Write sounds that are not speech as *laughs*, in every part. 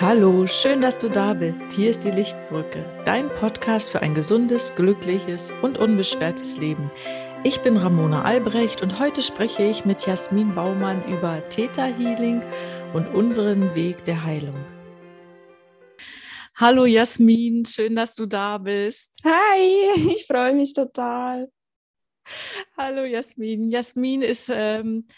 Hallo, schön, dass du da bist. Hier ist die Lichtbrücke, dein Podcast für ein gesundes, glückliches und unbeschwertes Leben. Ich bin Ramona Albrecht und heute spreche ich mit Jasmin Baumann über Theta Healing und unseren Weg der Heilung. Hallo Jasmin, schön, dass du da bist. Hi, ich freue mich total. Hallo Jasmin. Jasmin ist ähm,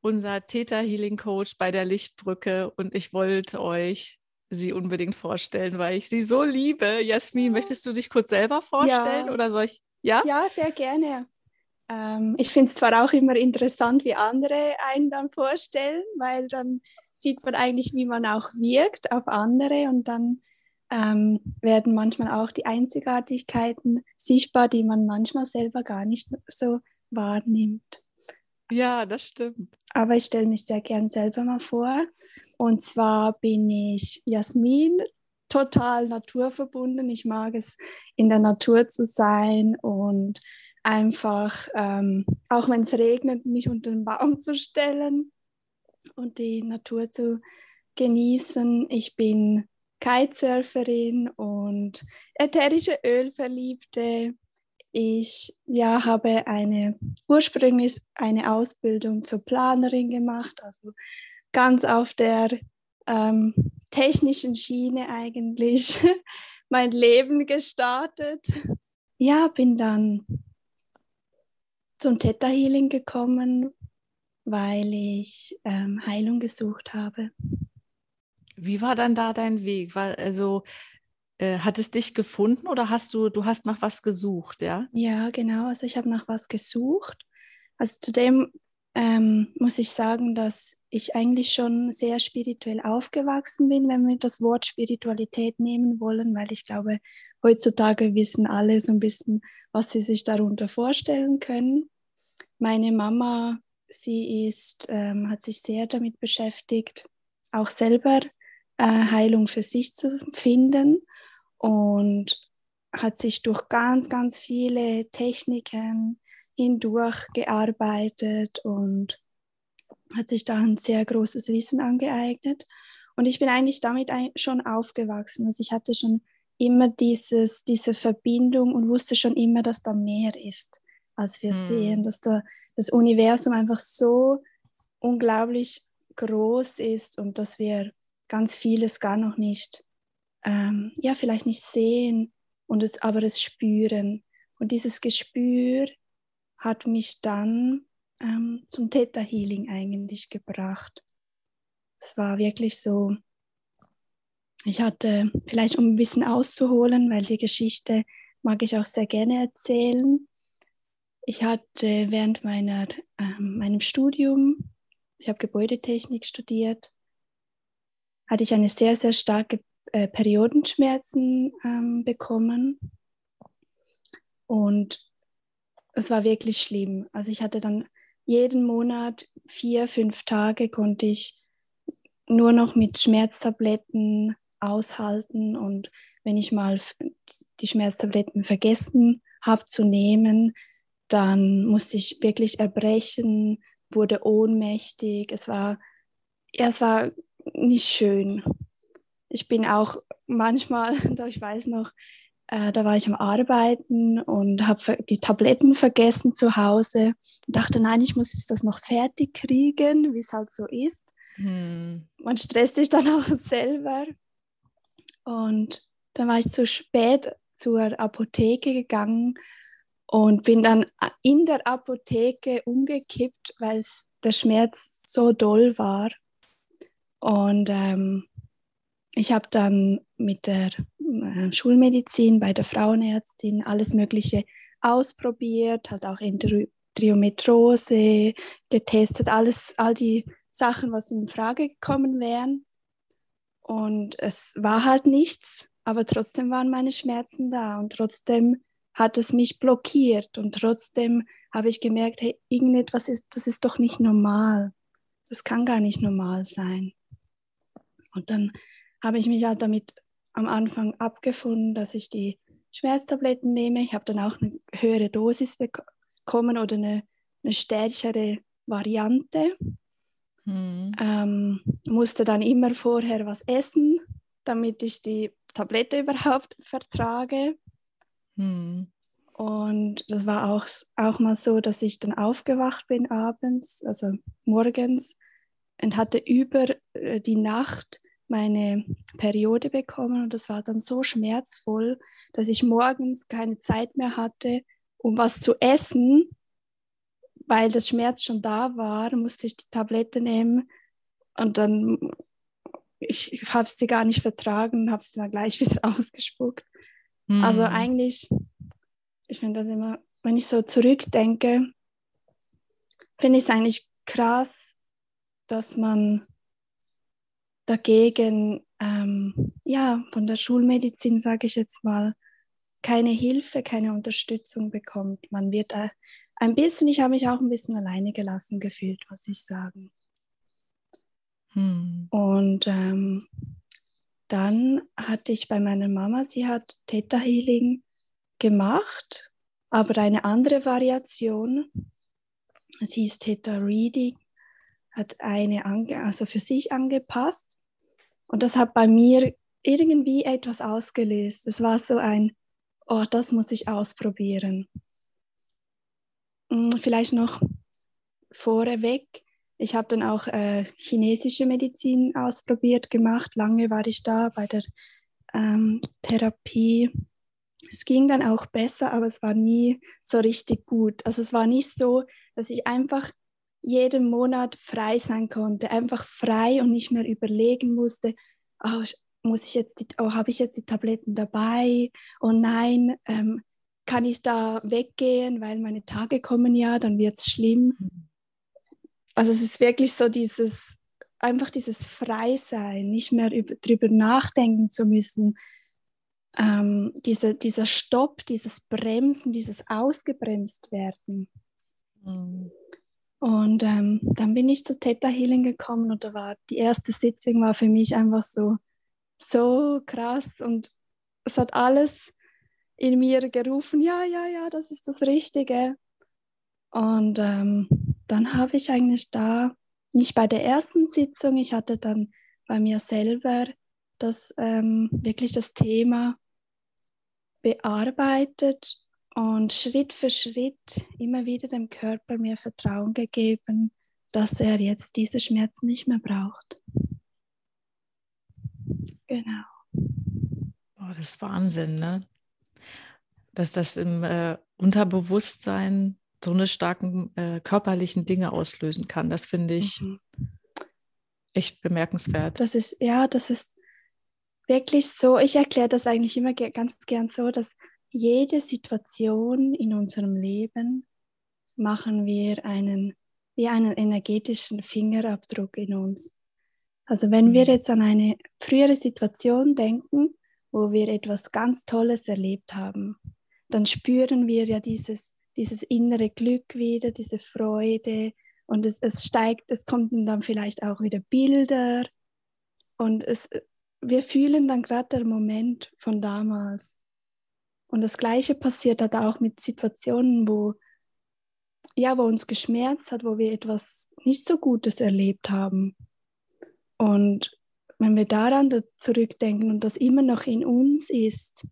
unser Theta Healing Coach bei der Lichtbrücke und ich wollte euch sie unbedingt vorstellen, weil ich sie so liebe. Jasmin, möchtest du dich kurz selber vorstellen ja. oder soll ich? Ja, ja sehr gerne. Ähm, ich finde es zwar auch immer interessant, wie andere einen dann vorstellen, weil dann sieht man eigentlich, wie man auch wirkt auf andere und dann ähm, werden manchmal auch die Einzigartigkeiten sichtbar, die man manchmal selber gar nicht so wahrnimmt. Ja, das stimmt. Aber ich stelle mich sehr gern selber mal vor. Und zwar bin ich Jasmin, total naturverbunden. Ich mag es, in der Natur zu sein und einfach, ähm, auch wenn es regnet, mich unter den Baum zu stellen und die Natur zu genießen. Ich bin Kitesurferin und ätherische Ölverliebte. Ich ja, habe eine, ursprünglich eine Ausbildung zur Planerin gemacht, also ganz auf der ähm, technischen Schiene eigentlich *laughs* mein Leben gestartet. Ja, bin dann zum Theta Healing gekommen, weil ich ähm, Heilung gesucht habe. Wie war dann da dein Weg? War, also äh, hat es dich gefunden oder hast du, du hast nach was gesucht, ja? Ja, genau. Also ich habe nach was gesucht. Also zudem ähm, muss ich sagen, dass ich eigentlich schon sehr spirituell aufgewachsen bin, wenn wir das Wort Spiritualität nehmen wollen, weil ich glaube, heutzutage wissen alle so ein bisschen, was sie sich darunter vorstellen können. Meine Mama, sie ist, ähm, hat sich sehr damit beschäftigt, auch selber äh, Heilung für sich zu finden und hat sich durch ganz, ganz viele Techniken hindurch gearbeitet und hat sich da ein sehr großes Wissen angeeignet. Und ich bin eigentlich damit schon aufgewachsen. Also ich hatte schon immer dieses, diese Verbindung und wusste schon immer, dass da mehr ist, als wir hm. sehen, dass da das Universum einfach so unglaublich groß ist und dass wir ganz vieles gar noch nicht, ähm, ja, vielleicht nicht sehen und es aber es spüren. Und dieses Gespür hat mich dann ähm, zum Theta Healing eigentlich gebracht. Es war wirklich so, ich hatte, vielleicht um ein bisschen auszuholen, weil die Geschichte mag ich auch sehr gerne erzählen. Ich hatte während meiner, ähm, meinem Studium, ich habe Gebäudetechnik studiert, hatte ich eine sehr, sehr starke äh, Periodenschmerzen ähm, bekommen. Und es war wirklich schlimm. Also ich hatte dann jeden Monat vier, fünf Tage konnte ich nur noch mit Schmerztabletten aushalten. Und wenn ich mal die Schmerztabletten vergessen habe zu nehmen, dann musste ich wirklich erbrechen, wurde ohnmächtig. Es war, ja, es war nicht schön. Ich bin auch manchmal, *laughs* ich weiß noch, äh, da war ich am Arbeiten und habe die Tabletten vergessen zu Hause und dachte, nein, ich muss jetzt das noch fertig kriegen, wie es halt so ist. Hm. Man stresst sich dann *laughs* auch selber. Und dann war ich zu spät zur Apotheke gegangen und bin dann in der Apotheke umgekippt, weil der Schmerz so doll war. Und ähm, ich habe dann mit der äh, Schulmedizin bei der Frauenärztin alles Mögliche ausprobiert, halt auch Endometriose getestet, alles, all die Sachen, was in Frage gekommen wären. Und es war halt nichts, aber trotzdem waren meine Schmerzen da und trotzdem hat es mich blockiert und trotzdem habe ich gemerkt, hey, irgendetwas ist, das ist doch nicht normal. Das kann gar nicht normal sein. Und dann habe ich mich halt damit am Anfang abgefunden, dass ich die Schmerztabletten nehme. Ich habe dann auch eine höhere Dosis bekommen oder eine, eine stärkere Variante. Hm. Ähm, musste dann immer vorher was essen, damit ich die Tablette überhaupt vertrage. Hm. Und das war auch, auch mal so, dass ich dann aufgewacht bin abends, also morgens, und hatte über äh, die Nacht meine Periode bekommen. Und das war dann so schmerzvoll, dass ich morgens keine Zeit mehr hatte, um was zu essen, weil das Schmerz schon da war, musste ich die Tablette nehmen und dann, ich, ich habe sie gar nicht vertragen, habe sie dann gleich *laughs* wieder ausgespuckt. Hm. Also eigentlich, ich finde das immer, wenn ich so zurückdenke, finde ich es eigentlich krass, dass man dagegen, ähm, ja, von der Schulmedizin, sage ich jetzt mal, keine Hilfe, keine Unterstützung bekommt. Man wird äh, ein bisschen, ich habe mich auch ein bisschen alleine gelassen gefühlt, muss ich sagen. Hm. Und ähm, dann hatte ich bei meiner Mama, sie hat Theta Healing gemacht, aber eine andere Variation. Es hieß Theta Reading, hat eine also für sich angepasst. Und das hat bei mir irgendwie etwas ausgelöst. Es war so ein, oh, das muss ich ausprobieren. Mm, vielleicht noch vorweg, ich habe dann auch äh, chinesische Medizin ausprobiert, gemacht. Lange war ich da bei der ähm, Therapie. Es ging dann auch besser, aber es war nie so richtig gut. Also es war nicht so, dass ich einfach jeden Monat frei sein konnte, einfach frei und nicht mehr überlegen musste, oh, muss ich jetzt, oh, habe ich jetzt die Tabletten dabei? Oh nein, ähm, kann ich da weggehen, weil meine Tage kommen ja, dann wird es schlimm. Also es ist wirklich so dieses, einfach dieses Freisein, nicht mehr darüber nachdenken zu müssen. Ähm, diese, dieser Stopp, dieses Bremsen, dieses Ausgebremst werden. Mhm. Und ähm, dann bin ich zu Theta Healing gekommen und da war die erste Sitzung war für mich einfach so, so krass und es hat alles in mir gerufen, ja, ja, ja, das ist das Richtige. Und ähm, dann habe ich eigentlich da, nicht bei der ersten Sitzung, ich hatte dann bei mir selber das ähm, wirklich das Thema bearbeitet und Schritt für Schritt immer wieder dem Körper mir Vertrauen gegeben, dass er jetzt diese Schmerzen nicht mehr braucht. Genau. Oh, das ist Wahnsinn, ne? dass das im äh, Unterbewusstsein so eine starken äh, körperlichen Dinge auslösen kann. Das finde ich mhm. echt bemerkenswert. Das ist, ja, das ist wirklich so. Ich erkläre das eigentlich immer ganz gern so, dass jede Situation in unserem Leben machen wir einen, wie einen energetischen Fingerabdruck in uns. Also wenn mhm. wir jetzt an eine frühere Situation denken, wo wir etwas ganz Tolles erlebt haben, dann spüren wir ja dieses, dieses innere Glück wieder, diese Freude und es, es steigt, es kommen dann vielleicht auch wieder Bilder und es, wir fühlen dann gerade den Moment von damals. Und das Gleiche passiert halt auch mit Situationen, wo, ja, wo uns geschmerzt hat, wo wir etwas nicht so Gutes erlebt haben. Und wenn wir daran zurückdenken und das immer noch in uns ist,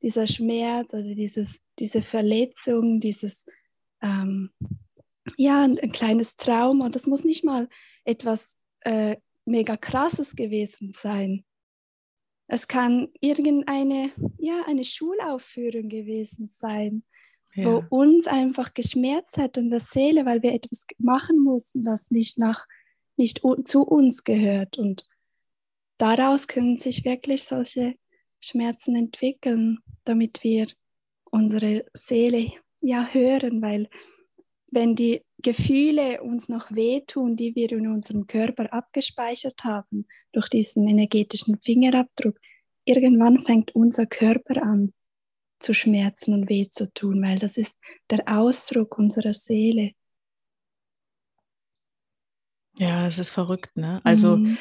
dieser Schmerz oder dieses, diese Verletzung, dieses, ähm, ja, ein, ein, kleines Trauma. Das muss nicht mal etwas äh, mega krasses gewesen sein. Es kann irgendeine, ja, eine Schulaufführung gewesen sein, ja. wo uns einfach geschmerzt hat in der Seele, weil wir etwas machen mussten, das nicht nach, nicht zu uns gehört. Und daraus können sich wirklich solche Schmerzen entwickeln, damit wir unsere Seele ja hören, weil wenn die Gefühle uns noch wehtun, die wir in unserem Körper abgespeichert haben, durch diesen energetischen Fingerabdruck, irgendwann fängt unser Körper an zu schmerzen und weh zu tun, weil das ist der Ausdruck unserer Seele. Ja, das ist verrückt, ne? Also mhm.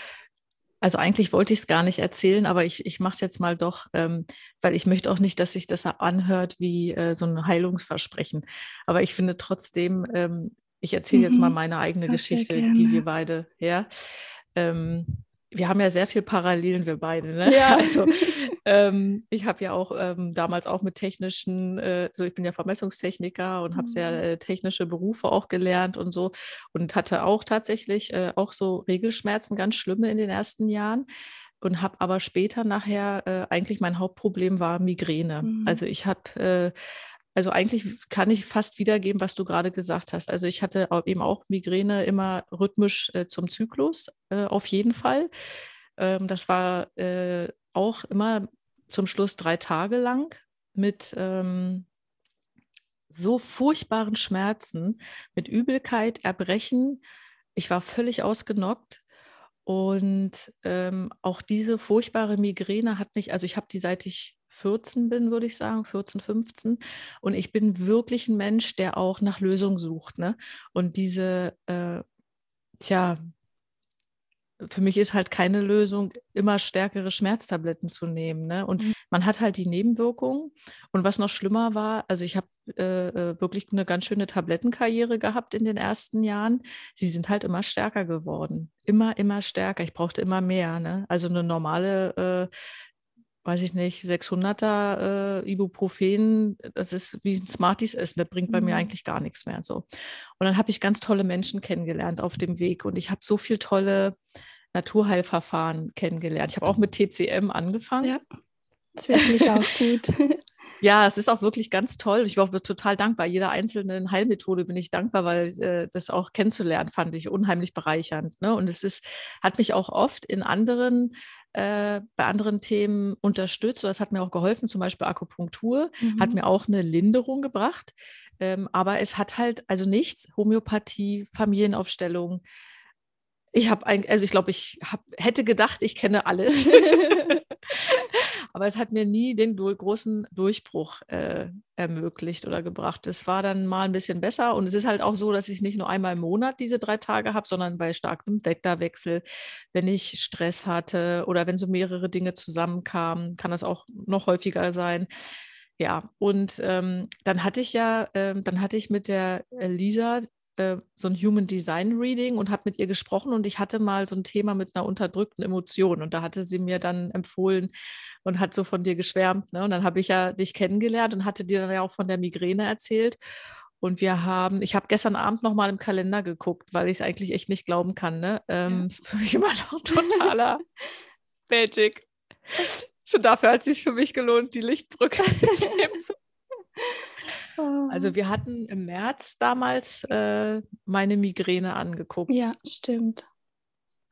Also eigentlich wollte ich es gar nicht erzählen, aber ich, ich mache es jetzt mal doch, ähm, weil ich möchte auch nicht, dass sich das anhört wie äh, so ein Heilungsversprechen. Aber ich finde trotzdem, ähm, ich erzähle mhm. jetzt mal mhm. meine eigene okay, Geschichte, die wir beide, ja. Ähm, wir haben ja sehr viel Parallelen, wir beide. Ne? Ja. *laughs* Also ähm, ich habe ja auch ähm, damals auch mit technischen, äh, so ich bin ja Vermessungstechniker und habe sehr Mhm. äh, technische Berufe auch gelernt und so und hatte auch tatsächlich äh, auch so Regelschmerzen, ganz schlimme in den ersten Jahren und habe aber später nachher äh, eigentlich mein Hauptproblem war Migräne. Mhm. Also ich habe äh, also eigentlich kann ich fast wiedergeben, was du gerade gesagt hast. Also ich hatte eben auch Migräne immer rhythmisch äh, zum Zyklus, äh, auf jeden Fall. Ähm, das war äh, auch immer zum Schluss drei Tage lang mit ähm, so furchtbaren Schmerzen, mit Übelkeit, Erbrechen. Ich war völlig ausgenockt. Und ähm, auch diese furchtbare Migräne hat mich, also ich habe die seit ich 14 bin, würde ich sagen, 14, 15. Und ich bin wirklich ein Mensch, der auch nach Lösungen sucht. Ne? Und diese, äh, tja, für mich ist halt keine Lösung, immer stärkere Schmerztabletten zu nehmen. Ne? Und Mhm. man hat halt die Nebenwirkungen. Und was noch schlimmer war, also ich habe äh, äh, wirklich eine ganz schöne Tablettenkarriere gehabt in den ersten Jahren. Sie sind halt immer stärker geworden. Immer, immer stärker. Ich brauchte immer mehr. Ne? Also eine normale, äh, weiß ich nicht, 600er äh, Ibuprofen, das ist wie ein Smarties ist, das bringt bei mir Mhm. eigentlich gar nichts mehr. So. Und dann habe ich ganz tolle Menschen kennengelernt auf dem Weg und ich habe so viel tolle Naturheilverfahren kennengelernt. Ich habe auch mit TCM angefangen. Ja, ist wirklich auch gut. *laughs* Ja, es ist auch wirklich ganz toll. Ich war auch total dankbar. Jeder einzelnen Heilmethode bin ich dankbar, weil äh, das auch kennenzulernen fand ich unheimlich bereichernd. Ne? Und es ist, hat mich auch oft in anderen, äh, bei anderen Themen unterstützt. Das hat mir auch geholfen, zum Beispiel Akupunktur, hat Mhm. mir auch eine Linderung gebracht. Ähm, aber es hat halt also nichts, Homöopathie, Familienaufstellung. Ich habe ein, also ich glaube, ich hab, hätte gedacht, ich kenne alles. *laughs* *laughs* Aber es hat mir nie den du großen Durchbruch äh, ermöglicht oder gebracht. Es war dann mal ein bisschen besser. Und es ist halt auch so, dass ich nicht nur einmal im Monat diese drei Tage habe, sondern bei starkem Wetterwechsel, wenn ich Stress hatte oder wenn so mehrere Dinge zusammenkamen, kann das auch noch häufiger sein. Ja, und ähm, dann hatte ich ja, ähm, dann hatte ich mit der Lisa äh, so ein Human Design Reading und habe mit ihr gesprochen und ich hatte mal so ein Thema mit einer unterdrückten Emotion und da hatte sie mir dann empfohlen und hat so von dir geschwärmt. Ne? Und dann habe ich ja dich kennengelernt und hatte dir dann ja auch von der Migräne erzählt. Und wir haben, ich habe gestern Abend noch mal im Kalender geguckt, weil ich es eigentlich echt nicht glauben kann. Ne? Ähm, ist *laughs* Für mich immer noch *laughs* totaler Magic. Schon dafür hat es sich für mich gelohnt, die Lichtbrücke. *laughs* Oh. Also wir hatten im März damals äh, meine Migräne angeguckt. ja, stimmt.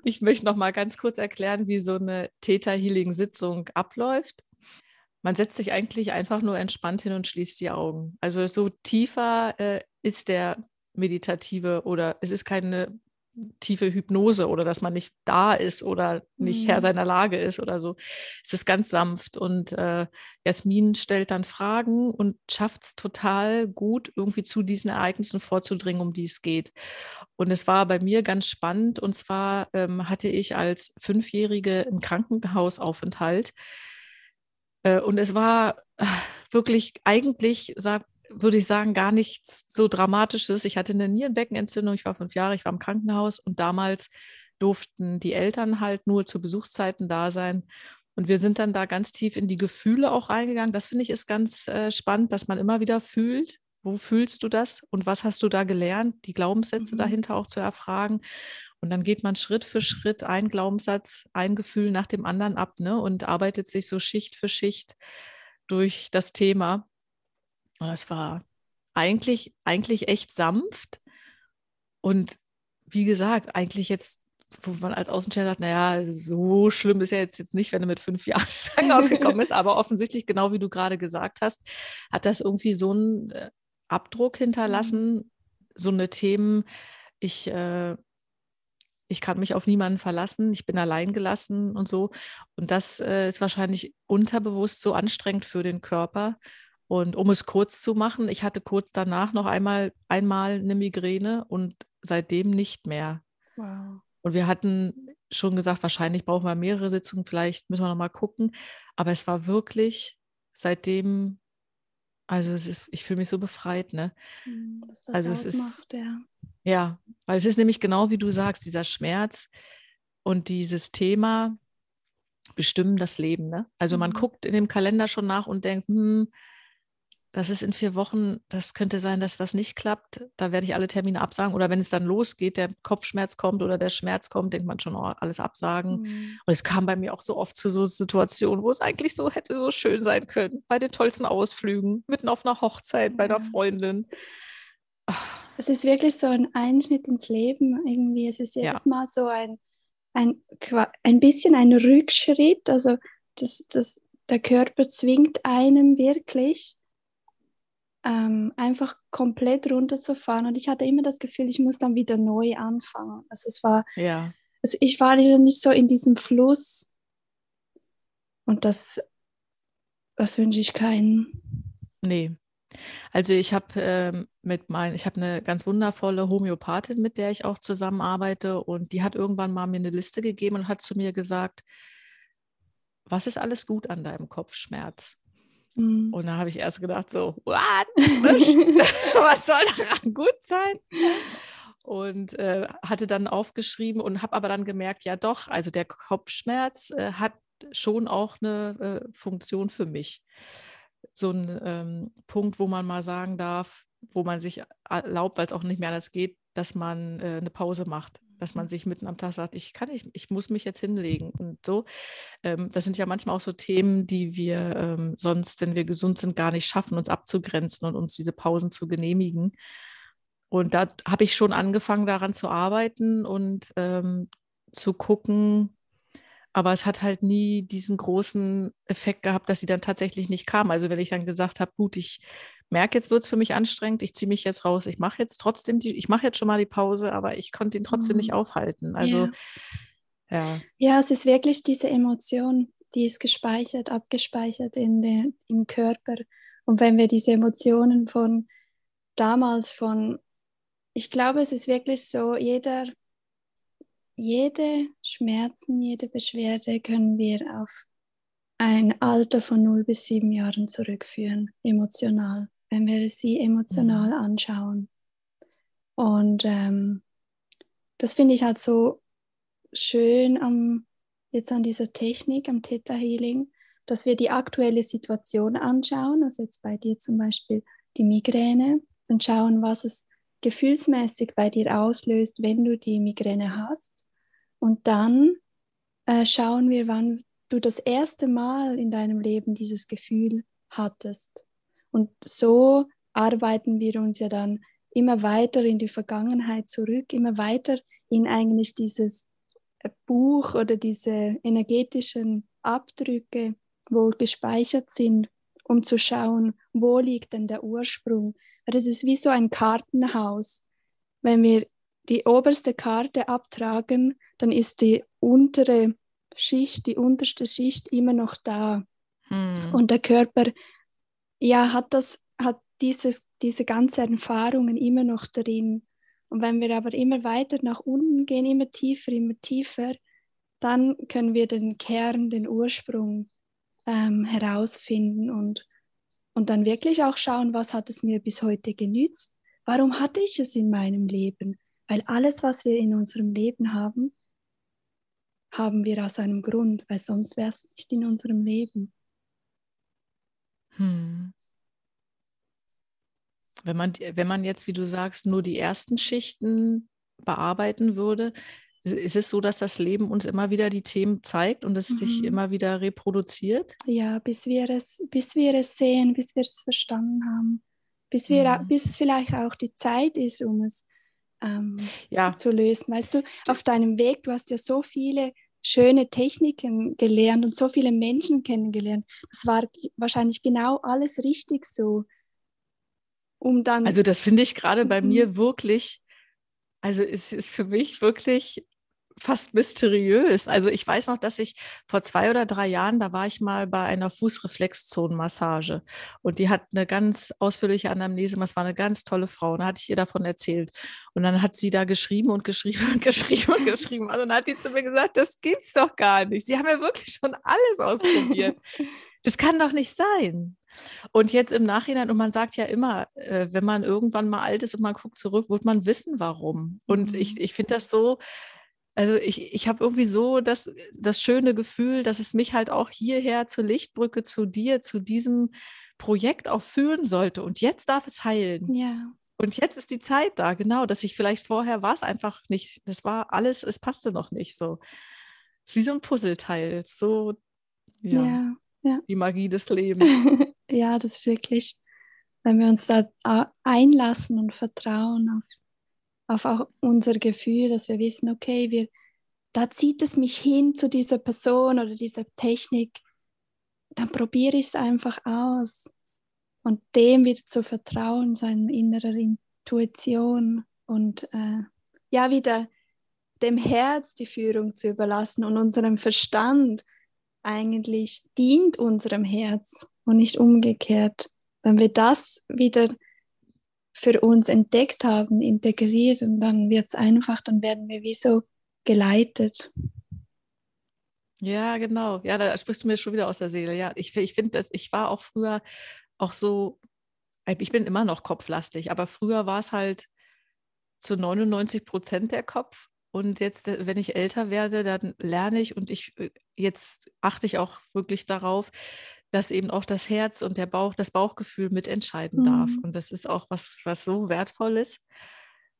Ich möchte noch mal ganz kurz erklären, wie so eine Theta-Healing-Sitzung abläuft. Man setzt sich eigentlich einfach nur entspannt hin und schließt die Augen. Also so tiefer äh, ist der meditative oder es ist keine tiefe Hypnose oder dass man nicht da ist oder nicht Herr Mhm. seiner Lage ist oder so. Es ist ganz sanft und äh, Jasmin stellt dann Fragen und schafft es total gut, irgendwie zu diesen Ereignissen vorzudringen, um die es geht. Und es war bei mir ganz spannend und zwar ähm, hatte ich als Fünfjährige einen Krankenhausaufenthalt äh, und es war äh, wirklich eigentlich, sag, würde ich sagen, gar nichts so Dramatisches. Ich hatte eine Nierenbeckenentzündung, ich war fünf Jahre, ich war im Krankenhaus und damals durften die Eltern halt nur zu Besuchszeiten da sein. Und wir sind dann da ganz tief in die Gefühle auch reingegangen. Das finde ich ist ganz äh, spannend, dass man immer wieder fühlt, wo fühlst du das und was hast du da gelernt, die Glaubenssätze Mhm. dahinter auch zu erfragen. Und dann geht man Schritt für Schritt ein Glaubenssatz, ein Gefühl nach dem anderen ab ne? und arbeitet sich so Schicht für Schicht durch das Thema. Und das war eigentlich, eigentlich echt sanft. Und wie gesagt, eigentlich jetzt, wo man als Außenstehender sagt, naja, so schlimm ist ja jetzt, jetzt nicht, wenn du mit fünf Jahren *laughs* ins Krankenhaus gekommen bist, aber offensichtlich, genau wie du gerade gesagt hast, hat das irgendwie so einen äh, Abdruck hinterlassen, so eine Themen, ich, äh, ich kann mich auf niemanden verlassen, ich bin allein gelassen und so. Und das äh, ist wahrscheinlich unterbewusst so anstrengend für den Körper. Und um es kurz zu machen, ich hatte kurz danach noch einmal, einmal eine Migräne und seitdem nicht mehr. Wow. Und wir hatten schon gesagt, wahrscheinlich brauchen wir mehrere Sitzungen, vielleicht müssen wir noch mal gucken. Aber es war wirklich seitdem, also es ist, ich fühle mich so befreit, ne? Mhm, Also es ist- ja. Ja, weil es ist nämlich genau wie du sagst, dieser Schmerz, und dieses Thema bestimmen das Leben. Ne? Also man mhm. guckt in dem Kalender schon nach und denkt, hm, das ist in vier Wochen, das könnte sein, dass das nicht klappt. Da werde ich alle Termine absagen. Oder wenn es dann losgeht, der Kopfschmerz kommt oder der Schmerz kommt, denkt man schon, oh, alles absagen. Mhm. Und es kam bei mir auch so oft zu so Situationen, wo es eigentlich so hätte so schön sein können. Bei den tollsten Ausflügen, mitten auf einer Hochzeit, ja. bei einer Freundin. Es ist wirklich so ein Einschnitt ins Leben irgendwie. Es ist jedes ja. Mal so ein, ein, ein bisschen ein Rückschritt. Also das, das, der Körper zwingt einem wirklich ähm, einfach komplett runterzufahren. Und ich hatte immer das Gefühl, ich muss dann wieder neu anfangen. Also es war, ja. also ich war nicht so in diesem Fluss. Und das, das wünsche ich keinen. Nee. Also ich habe ähm, mit mein, ich habe eine ganz wundervolle Homöopathin, mit der ich auch zusammenarbeite und die hat irgendwann mal mir eine Liste gegeben und hat zu mir gesagt, was ist alles gut an deinem Kopfschmerz? Mhm. Und da habe ich erst gedacht, so, what? *laughs* *laughs* was soll daran gut sein? Und äh, hatte dann aufgeschrieben und habe aber dann gemerkt, ja doch, also der Kopfschmerz äh, hat schon auch eine äh, Funktion für mich. So ein ähm, Punkt, wo man mal sagen darf, wo man sich erlaubt, weil es auch nicht mehr anders geht, dass man äh, eine Pause macht dass man sich mitten am Tag sagt, ich kann nicht, ich muss mich jetzt hinlegen und so. Ähm, das sind ja manchmal auch so Themen, die wir ähm, sonst, wenn wir gesund sind, gar nicht schaffen, uns abzugrenzen und uns diese Pausen zu genehmigen. Und da habe ich schon angefangen, daran zu arbeiten und ähm, zu gucken, aber es hat halt nie diesen großen Effekt gehabt, dass sie dann tatsächlich nicht kam. Also wenn ich dann gesagt habe, gut, ich merke, jetzt wird es für mich anstrengend, ich ziehe mich jetzt raus, ich mache jetzt trotzdem die, ich mache jetzt schon mal die Pause, aber ich konnte ihn trotzdem mhm. nicht aufhalten. Also ja. ja. Ja, es ist wirklich diese Emotion, die ist gespeichert, abgespeichert in der, im Körper. Und wenn wir diese Emotionen von damals, von, ich glaube, es ist wirklich so, jeder, jede Schmerzen, jede Beschwerde können wir auf ein Alter von 0 bis 7 Jahren zurückführen, emotional wenn wir sie emotional mhm. anschauen. Und ähm, das finde ich halt so schön am, jetzt an dieser Technik, am Theta Healing, dass wir die aktuelle Situation anschauen, also jetzt bei dir zum Beispiel die Migräne, und schauen, was es gefühlsmäßig bei dir auslöst, wenn du die Migräne hast. Und dann äh, schauen wir, wann du das erste Mal in deinem Leben dieses Gefühl hattest. Und so arbeiten wir uns ja dann immer weiter in die Vergangenheit zurück, immer weiter in eigentlich dieses äh, Buch oder diese energetischen Abdrücke, wo gespeichert sind, um zu schauen, wo liegt denn der Ursprung. Das ist wie so ein Kartenhaus. Wenn wir die oberste Karte abtragen, dann ist die untere Schicht, die unterste Schicht immer noch da. Hm. Und der Körper ja, hat das, hat dieses, diese ganzen Erfahrungen immer noch drin. Und wenn wir aber immer weiter nach unten gehen, immer tiefer, immer tiefer, dann können wir den Kern, den Ursprung ähm, herausfinden und, und dann wirklich auch schauen, was hat es mir bis heute genützt? Warum hatte ich es in meinem Leben? Weil alles, was wir in unserem Leben haben, haben wir aus einem Grund, weil sonst wäre es nicht in unserem Leben. Hm. Wenn man, wenn man jetzt, wie du sagst, nur die ersten Schichten bearbeiten würde, ist es so, dass das Leben uns immer wieder die Themen zeigt und es mhm. sich immer wieder reproduziert? Ja, bis wir es, bis wir es sehen, bis wir es verstanden haben, bis, wir, mhm. bis es vielleicht auch die Zeit ist, um es ähm, ja. zu lösen. Weißt du, auf deinem Weg, du hast ja so viele schöne Techniken gelernt und so viele Menschen kennengelernt. Das war wahrscheinlich genau alles richtig so. Um dann also das finde ich gerade bei mhm. mir wirklich, also es ist für mich wirklich fast mysteriös. Also ich weiß noch, dass ich vor zwei oder drei Jahren, da war ich mal bei einer Fußreflexzonenmassage und die hat eine ganz ausführliche Anamnese, das war eine ganz tolle Frau und da hatte ich ihr davon erzählt und dann hat sie da geschrieben und geschrieben und *laughs* geschrieben und geschrieben und dann hat die zu mir gesagt, das gibt's doch gar nicht. Sie haben ja wirklich schon alles ausprobiert. Das kann doch nicht sein. Und jetzt im Nachhinein, und man sagt ja immer, äh, wenn man irgendwann mal alt ist und man guckt zurück, wird man wissen, warum. Und mhm. ich, ich finde das so, Also ich, ich habe irgendwie so das, das schöne Gefühl, dass es mich halt auch hierher zur Lichtbrücke, zu dir, zu diesem Projekt auch führen sollte. Und jetzt darf es heilen. Ja. Und jetzt ist die Zeit da, genau, dass ich vielleicht vorher war es einfach nicht. Das war alles, es passte noch nicht so. Es ist wie so ein Puzzleteil. So, ja, Ja, ja. die Magie des *laughs* Lebens. ja, das ist wirklich, wenn wir uns da einlassen und vertrauen auf, auf auch unser Gefühl, dass wir wissen, okay, wir, da zieht es mich hin zu dieser Person oder dieser Technik, dann probiere ich es einfach aus. Und dem wieder zu vertrauen, seiner inneren Intuition und äh, ja, wieder dem Herz die Führung zu überlassen und unserem Verstand eigentlich dient unserem Herz und nicht umgekehrt. Wenn wir das wieder für uns entdeckt haben, integrieren, dann wird es einfach, dann werden wir wie so geleitet. Ja, genau. Ja, da sprichst du mir schon wieder aus der Seele. Ja, ich, ich finde das, ich war auch früher auch so, ich bin immer noch kopflastig, aber früher war es halt zu 99 Prozent der Kopf. Und jetzt, wenn ich älter werde, dann lerne ich und ich äh, jetzt achte ich auch wirklich darauf, dass eben auch das Herz und der Bauch, das Bauchgefühl mitentscheiden darf. Mhm. Und das ist auch was, was so wertvoll ist.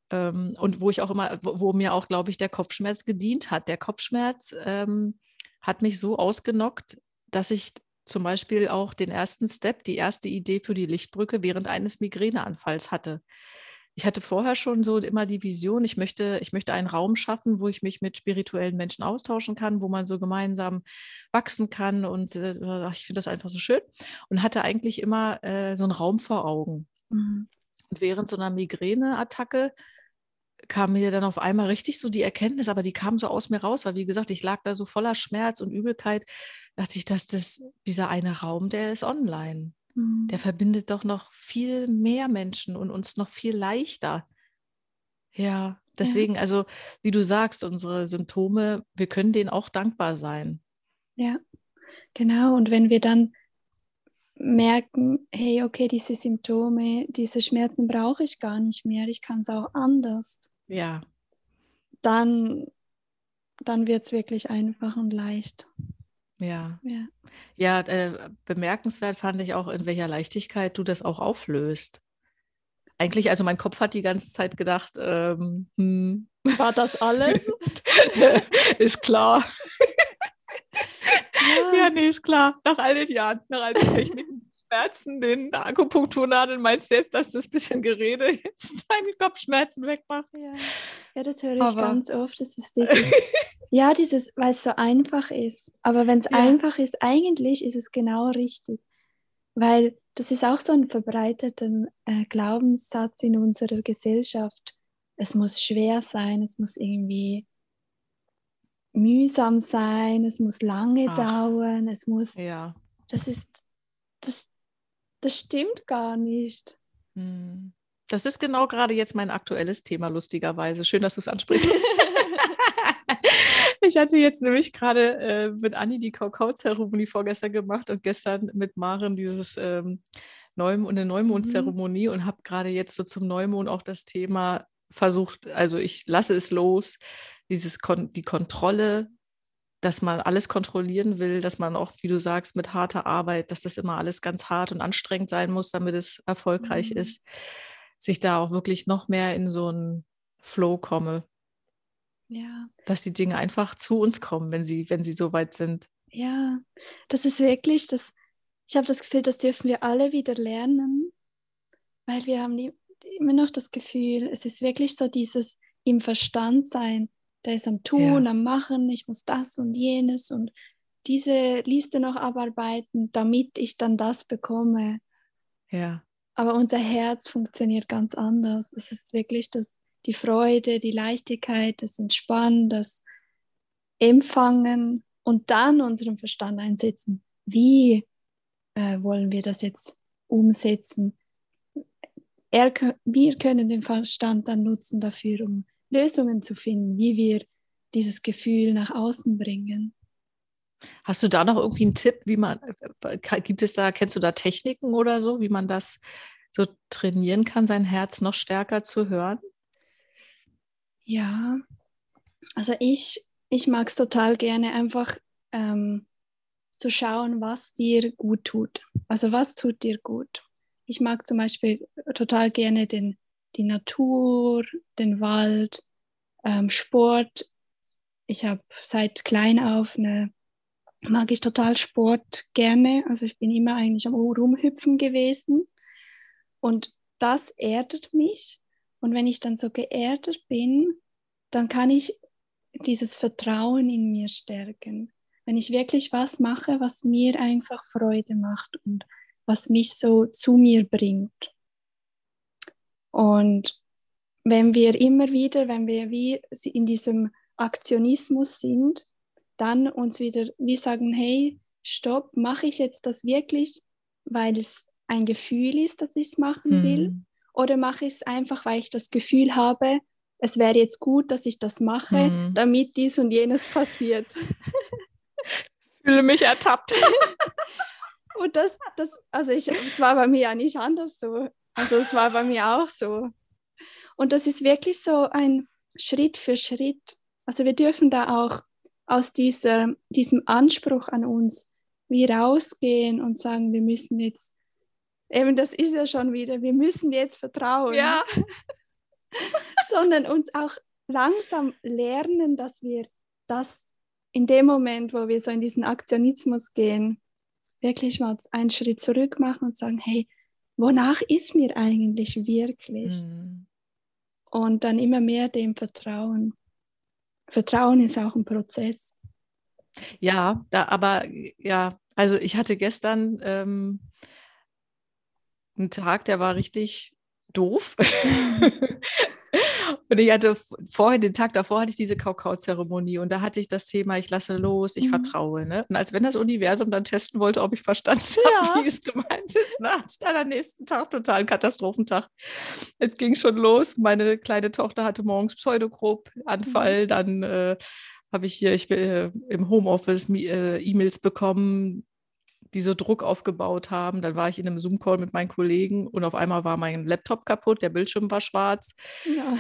Ähm, und wo ich auch immer, wo, wo mir auch, glaube ich, der Kopfschmerz gedient hat. Der Kopfschmerz ähm, hat mich so ausgenockt, dass ich zum Beispiel auch den ersten Step, die erste Idee für die Lichtbrücke während eines Migräneanfalls hatte. Ich hatte vorher schon so immer die Vision, ich möchte, ich möchte einen Raum schaffen, wo ich mich mit spirituellen Menschen austauschen kann, wo man so gemeinsam wachsen kann. Und äh, ich finde das einfach so schön. Und hatte eigentlich immer äh, so einen Raum vor Augen. Mhm. Und während so einer Migräneattacke kam mir dann auf einmal richtig so die Erkenntnis, aber die kam so aus mir raus, weil wie gesagt, ich lag da so voller Schmerz und Übelkeit, dachte ich, dass das, dieser eine Raum, der ist online. Mhm. Der verbindet doch noch viel mehr Menschen und uns noch viel leichter. Ja, deswegen, also wie du sagst, unsere Symptome, wir können denen auch dankbar sein. Ja, genau. Und wenn wir dann merken, hey, okay, diese Symptome, diese Schmerzen brauche ich gar nicht mehr, ich kann es auch anders, Ja, dann, dann wird es wirklich einfach und leicht. Ja. Ja. Ja, äh, bemerkenswert fand ich auch, in welcher Leichtigkeit du das auch auflöst. Eigentlich, also mein Kopf hat die ganze Zeit gedacht, ähm, hm, War das alles? *laughs* ist klar. Ja, ja, nee, ist klar. Nach all den Jahren, nach all den Techniken, Schmerzen, den Akupunkturnadeln, meinst du jetzt, dass das bisschen Gerede jetzt *laughs* deine Kopfschmerzen wegmacht? ja. ja, das höre ich Aber- ganz oft. Das ist dieses, *laughs* ja, dieses, weil es so einfach ist. Aber wenn es Ja. einfach ist, eigentlich ist es genau richtig. Weil das ist auch so ein verbreiteter äh, Glaubenssatz in unserer Gesellschaft. Es muss schwer sein, es muss irgendwie mühsam sein, es muss lange Ach. dauern, es muss, Ja. das ist, das, das stimmt gar nicht. Hm. Das ist genau gerade jetzt mein aktuelles Thema, lustigerweise. Schön, dass du es ansprichst. *laughs* ich hatte jetzt nämlich gerade äh, mit Anni die Kakao-Zeremonie vorgestern gemacht und gestern mit Maren dieses ähm, Neum eine Neumond-Zeremonie und habe gerade jetzt so zum Neumond auch das Thema versucht, also ich lasse es los, dieses Kon die Kontrolle, dass man alles kontrollieren will, dass man auch, wie du sagst, mit harter Arbeit, dass das immer alles ganz hart und anstrengend sein muss, damit es erfolgreich Mhm. ist, sich da auch wirklich noch mehr in so einen Flow komme, Ja. dass die Dinge einfach zu uns kommen, wenn sie, wenn sie soweit sind. Ja, das ist wirklich, das, ich habe das Gefühl, das dürfen wir alle wieder lernen, weil wir haben die, immer noch das Gefühl, es ist wirklich so dieses im Verstand sein, der ist am Tun, Ja. am Machen, ich muss das und jenes und diese Liste noch abarbeiten, damit ich dann das bekomme. Ja, Aber unser Herz funktioniert ganz anders. Es ist wirklich das, die Freude, die Leichtigkeit, das Entspannen, das Empfangen und dann unseren Verstand einsetzen. Wie äh, wollen wir das jetzt umsetzen? Er, wir können den Verstand dann nutzen dafür, um Lösungen zu finden, wie wir dieses Gefühl nach außen bringen. Hast du da noch irgendwie einen Tipp, wie man, äh, gibt es da, kennst du da Techniken oder so, wie man das so trainieren kann, sein Herz noch stärker zu hören? Ja, Also ich, ich mag es total gerne, einfach ähm, zu schauen, was dir gut tut. Also was tut dir gut? Ich mag zum Beispiel total gerne den, die Natur, den Wald, ähm, Sport. Ich habe seit klein auf eine, mag ich total Sport gerne. Also ich bin immer eigentlich am Rumhüpfen gewesen. Und das erdet mich. Und wenn ich dann so geerdet bin, dann kann ich dieses Vertrauen in mir stärken. Wenn ich wirklich was mache, was mir einfach Freude macht und was mich so zu mir bringt. Und wenn wir immer wieder, wenn wir wie in diesem Aktionismus sind, dann uns wieder wie sagen, hey, stopp, mache ich jetzt das wirklich, weil es ein Gefühl ist, dass ich es machen will? Mhm. Oder mache ich es einfach, weil ich das Gefühl habe, es wäre jetzt gut, dass ich das mache, mhm. damit dies und jenes passiert. *laughs* fühle mich ertappt. *laughs* und das, das, also ich, es war bei mir ja nicht anders so. Also es war bei mir auch so. Und das ist wirklich so ein Schritt für Schritt. Also wir dürfen da auch aus dieser, diesem Anspruch an uns wie rausgehen und sagen, wir müssen jetzt, eben das ist ja schon wieder, wir müssen jetzt vertrauen. Ja. *laughs* Sondern uns auch langsam lernen, dass wir das in dem Moment, wo wir so in diesen Aktionismus gehen, wirklich mal einen Schritt zurück machen und sagen, hey, wonach ist mir eigentlich wirklich? Mhm. Und dann immer mehr dem Vertrauen. Vertrauen ist auch ein Prozess. Ja, da, aber ja, also ich hatte gestern ähm, einen Tag, der war richtig doof. *laughs* Und ich hatte vorher, den Tag davor hatte ich diese Kakao-Zeremonie und da hatte ich das Thema, ich lasse los, ich mhm. vertraue. Ne? Und als wenn das Universum dann testen wollte, ob ich verstanden ja. habe, wie es gemeint ist, ne? hatte ich dann am nächsten Tag total einen Katastrophentag. Es ging schon los. Meine kleine Tochter hatte morgens Pseudogrop-Anfall, mhm. dann äh, habe ich hier ich, äh, im Homeoffice äh, E-Mails bekommen, die so Druck aufgebaut haben. Dann war ich in einem Zoom-Call mit meinen Kollegen und auf einmal war mein Laptop kaputt, der Bildschirm war schwarz. Ja.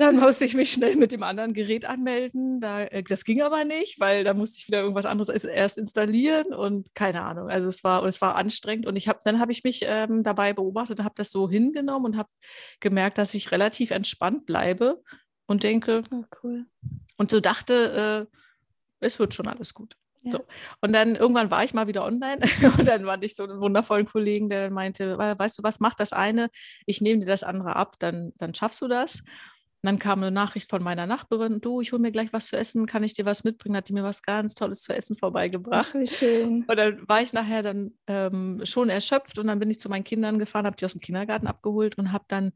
Dann musste ich mich schnell mit dem anderen Gerät anmelden. Da, äh, das ging aber nicht, weil da musste ich wieder irgendwas anderes erst installieren und keine Ahnung. Also es war und es war anstrengend und ich habe dann habe ich mich ähm, dabei beobachtet und habe das so hingenommen und habe gemerkt, dass ich relativ entspannt bleibe und denke oh, cool. und so dachte, äh, es wird schon alles gut. So. Und dann irgendwann war ich mal wieder online *laughs* und dann war ich so einen wundervollen Kollegen, der meinte, weißt du was, mach das eine, ich nehme dir das andere ab, dann, dann schaffst du das. Und dann kam eine Nachricht von meiner Nachbarin, du, ich hole mir gleich was zu essen, kann ich dir was mitbringen? Hat die mir was ganz Tolles zu essen vorbeigebracht. Ach, wie schön. Und dann war ich nachher dann ähm, schon erschöpft und dann bin ich zu meinen Kindern gefahren, habe die aus dem Kindergarten abgeholt und habe dann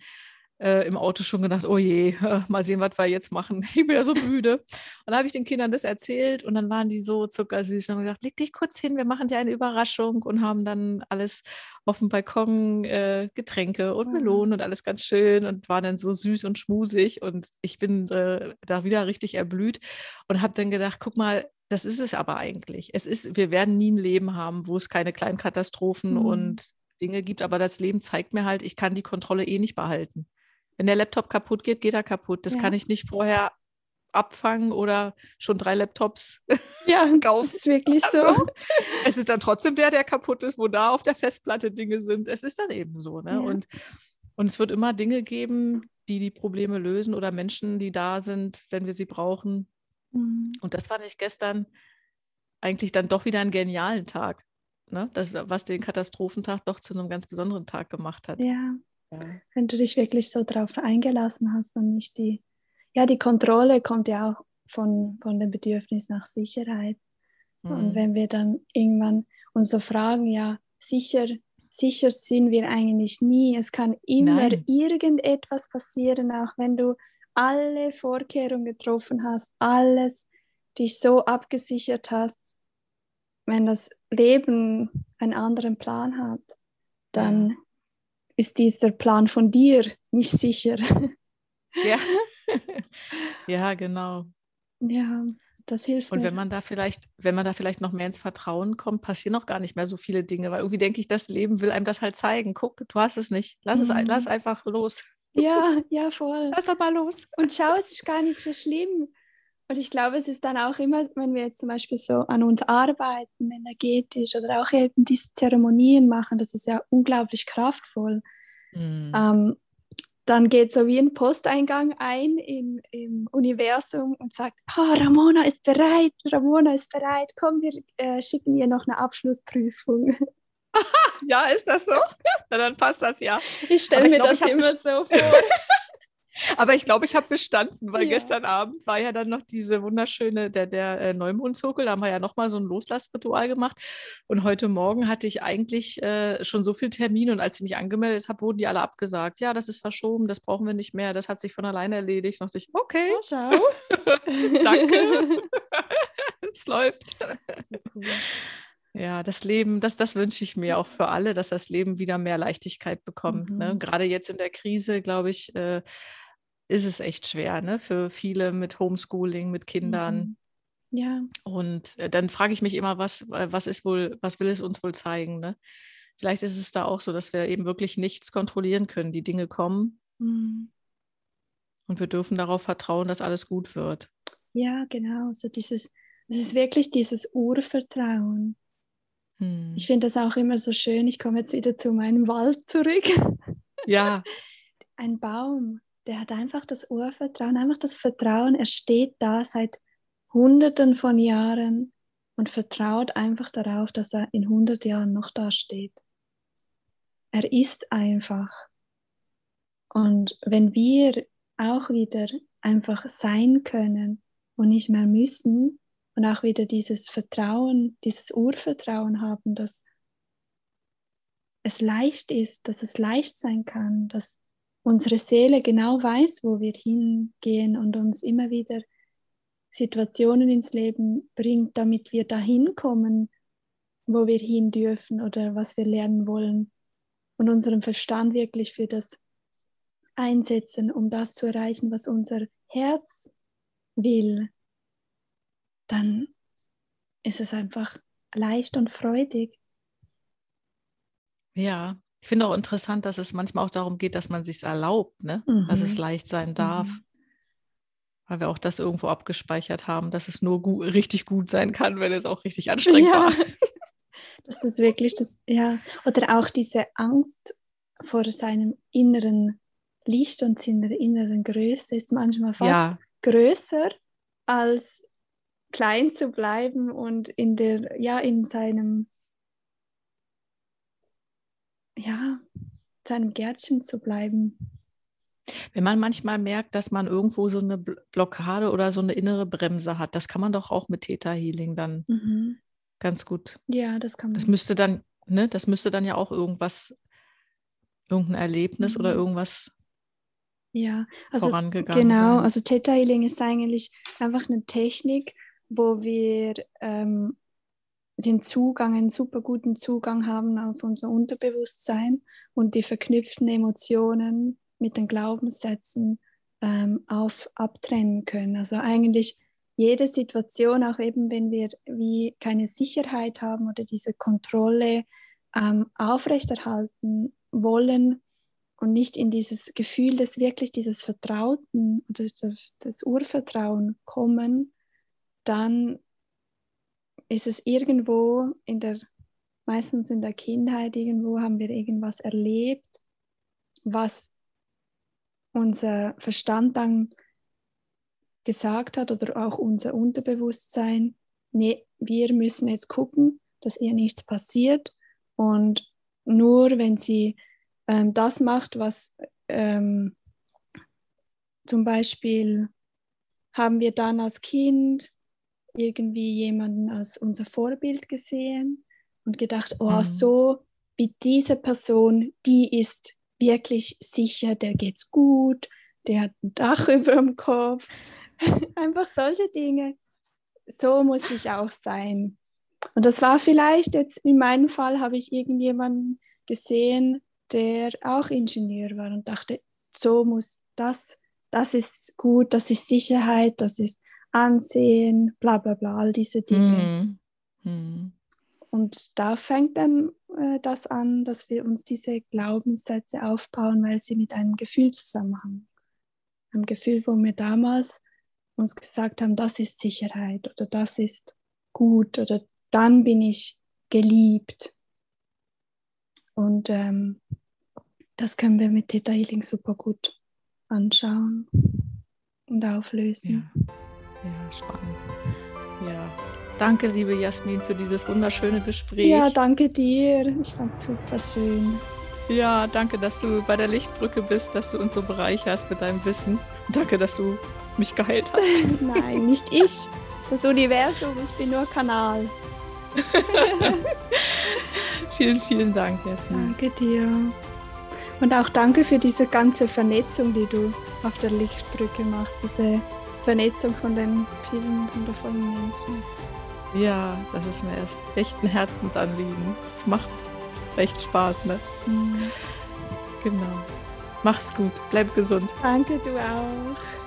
äh, im Auto schon gedacht, oh je, *laughs* mal sehen, was wir jetzt machen. *laughs* Ich bin ja so müde. Und dann habe ich den Kindern das erzählt und dann waren die so zuckersüß und haben gesagt, leg dich kurz hin, wir machen dir eine Überraschung und haben dann alles auf dem Balkon, äh, Getränke und Melonen und alles ganz schön und waren dann so süß und schmusig und ich bin äh, da wieder richtig erblüht und habe dann gedacht, guck mal, das ist es aber eigentlich. Es ist, wir werden nie ein Leben haben, wo es keine kleinen Katastrophen mhm. und Dinge gibt, aber das Leben zeigt mir halt, ich kann die Kontrolle eh nicht behalten. Wenn der Laptop kaputt geht, geht er kaputt. Das ja. kann ich nicht vorher abfangen oder schon drei Laptops *laughs* ja, kaufen. Das ist wirklich so. Also, es ist dann trotzdem der, der kaputt ist, wo da auf der Festplatte Dinge sind. Es ist dann eben so. Ne? Ja. Und, und es wird immer Dinge geben, die die Probleme lösen oder Menschen, die da sind, wenn wir sie brauchen. Mhm. Und das fand ich gestern eigentlich dann doch wieder einen genialen Tag. Ne? Das, was den Katastrophentag doch zu einem ganz besonderen Tag gemacht hat. Ja, wenn du dich wirklich so darauf eingelassen hast und nicht die, ja, die Kontrolle kommt ja auch von, von dem Bedürfnis nach Sicherheit. Mhm. Und wenn wir dann irgendwann uns so fragen, ja, sicher, sicher sind wir eigentlich nie. Es kann immer Nein. irgendetwas passieren, auch wenn du alle Vorkehrungen getroffen hast, alles dich so abgesichert hast. Wenn das Leben einen anderen Plan hat, dann ist dieser Plan von dir nicht sicher. *laughs* Ja, *laughs* ja genau. Ja, das hilft. Und wenn man da vielleicht, wenn man da vielleicht noch mehr ins Vertrauen kommt, passieren auch gar nicht mehr so viele Dinge, weil irgendwie denke ich, das Leben will einem das halt zeigen. Guck, du hast es nicht. Lass mhm. es, lass einfach los. Ja, ja, voll. Lass doch mal los. Und schau, es ist gar nicht so schlimm. Und ich glaube, es ist dann auch immer, wenn wir jetzt zum Beispiel so an uns arbeiten, energetisch oder auch eben diese Zeremonien machen, das ist ja unglaublich kraftvoll. Mhm. Ähm, dann geht so wie ein Posteingang ein im, im Universum und sagt, oh, Ramona ist bereit, Ramona ist bereit, komm, wir äh, schicken ihr noch eine Abschlussprüfung. *laughs* ja, ist das so? Na, dann passt das ja. Ich stelle mir glaub, das immer so vor. *laughs* Aber ich glaube, ich habe bestanden, weil ja. gestern Abend war ja dann noch diese wunderschöne, der, der äh, Neumondzuckel, da haben wir ja nochmal so ein Loslassritual gemacht. Und heute Morgen hatte ich eigentlich äh, schon so viele Termine und als ich mich angemeldet habe, wurden die alle abgesagt. Ja, das ist verschoben, das brauchen wir nicht mehr, das hat sich von alleine erledigt. Da dachte ich, okay. Oh, schau. *laughs* Danke. *laughs* es läuft. Cool. Ja, das Leben, das, das wünsche ich mir auch für alle, dass das Leben wieder mehr Leichtigkeit bekommt. Ne? Mhm. Ne? Gerade jetzt in der Krise, glaube ich, äh, ist es echt schwer, ne? Für viele mit Homeschooling, mit Kindern. Mhm. Ja. Und äh, dann frage ich mich immer, was, äh, was ist wohl, was will es uns wohl zeigen? Ne? Vielleicht ist es da auch so, dass wir eben wirklich nichts kontrollieren können. Die Dinge kommen mhm. und wir dürfen darauf vertrauen, dass alles gut wird. Ja, genau. So dieses, es ist wirklich dieses Urvertrauen. Hm. Ich finde das auch immer so schön. Ich komme jetzt wieder zu meinem Wald zurück. Ja. *laughs* Ein Baum, der hat einfach das Urvertrauen, einfach das Vertrauen, er steht da seit Hunderten von Jahren und vertraut einfach darauf, dass er in 100 Jahren noch da steht. Er ist einfach. Und wenn wir auch wieder einfach sein können und nicht mehr müssen und auch wieder dieses Vertrauen, dieses Urvertrauen haben, dass es leicht ist, dass es leicht sein kann, dass unsere Seele genau weiß, wo wir hingehen und uns immer wieder Situationen ins Leben bringt, damit wir dahin kommen, wo wir hin dürfen oder was wir lernen wollen und unseren Verstand wirklich für das einsetzen, um das zu erreichen, was unser Herz will, dann ist es einfach leicht und freudig. Ja, ich finde auch interessant, dass es manchmal auch darum geht, dass man sich erlaubt, ne? Mhm. dass es mhm. leicht sein darf. Mhm. Weil wir auch das irgendwo abgespeichert haben, dass es nur gut, richtig gut sein kann, wenn es auch richtig anstrengend ja. war. *laughs* *laughs* Das ist wirklich das, ja. Oder auch diese Angst vor seinem inneren Licht und seiner inneren Größe ist manchmal fast ja. größer als klein zu bleiben und in der, ja, in seinem ja, seinem Gärtchen zu bleiben. Wenn man manchmal merkt, dass man irgendwo so eine Blockade oder so eine innere Bremse hat, das kann man doch auch mit Theta Healing dann mhm. ganz gut. Ja, das kann man. Das müsste dann, ne, das müsste dann ja auch irgendwas, irgendein Erlebnis mhm. oder irgendwas ja, also vorangegangen genau, sein. also Theta Healing ist eigentlich einfach eine Technik, wo wir ähm, den Zugang, einen super guten Zugang haben auf unser Unterbewusstsein und die verknüpften Emotionen mit den Glaubenssätzen ähm, auf, abtrennen können. Also eigentlich jede Situation, auch eben wenn wir wie keine Sicherheit haben oder diese Kontrolle ähm, aufrechterhalten wollen und nicht in dieses Gefühl des wirklich dieses Vertrauten oder des Urvertrauen kommen, dann ist es irgendwo in der, meistens in der Kindheit, irgendwo haben wir irgendwas erlebt, was unser Verstand dann gesagt hat oder auch unser Unterbewusstsein, nee, wir müssen jetzt gucken, dass ihr nichts passiert und nur wenn sie ähm, das macht, was ähm, zum Beispiel haben wir dann als Kind irgendwie jemanden als unser Vorbild gesehen und gedacht, oh, mhm. so wie diese Person, die ist wirklich sicher, der geht's gut, der hat ein Dach *laughs* über dem Kopf. *laughs* Einfach solche Dinge. So muss ich auch sein. Und das war vielleicht jetzt in meinem Fall, habe ich irgendjemanden gesehen, der auch Ingenieur war und dachte, so muss das, das ist gut, das ist Sicherheit, das ist Ansehen, bla bla bla, all diese Dinge. Mhm. Mhm. Und da fängt dann äh, das an, dass wir uns diese Glaubenssätze aufbauen, weil sie mit einem Gefühl zusammenhängen. Ein Gefühl, wo wir damals uns gesagt haben, das ist Sicherheit oder das ist gut oder dann bin ich geliebt. Und ähm, das können wir mit Theta Healing super gut anschauen und auflösen. Ja, ja spannend. Ja, danke, liebe Jasmin, für dieses wunderschöne Gespräch. Ja, danke dir. Ich fand es super schön. Ja, danke, dass du bei der Lichtbrücke bist, dass du uns so bereicherst mit deinem Wissen. Danke, dass du mich geheilt hast. *laughs* Nein, nicht ich. Das Universum, ich bin nur Kanal. *laughs* vielen, vielen Dank, Jasmin. Danke dir. Und auch danke für diese ganze Vernetzung, die du auf der Lichtbrücke machst, diese Vernetzung von den vielen wundervollen Menschen. Ja, das ist mir erst echt ein Herzensanliegen. Es macht recht Spaß, ne? Mhm. Genau. Mach's gut, bleib gesund. Danke, du auch.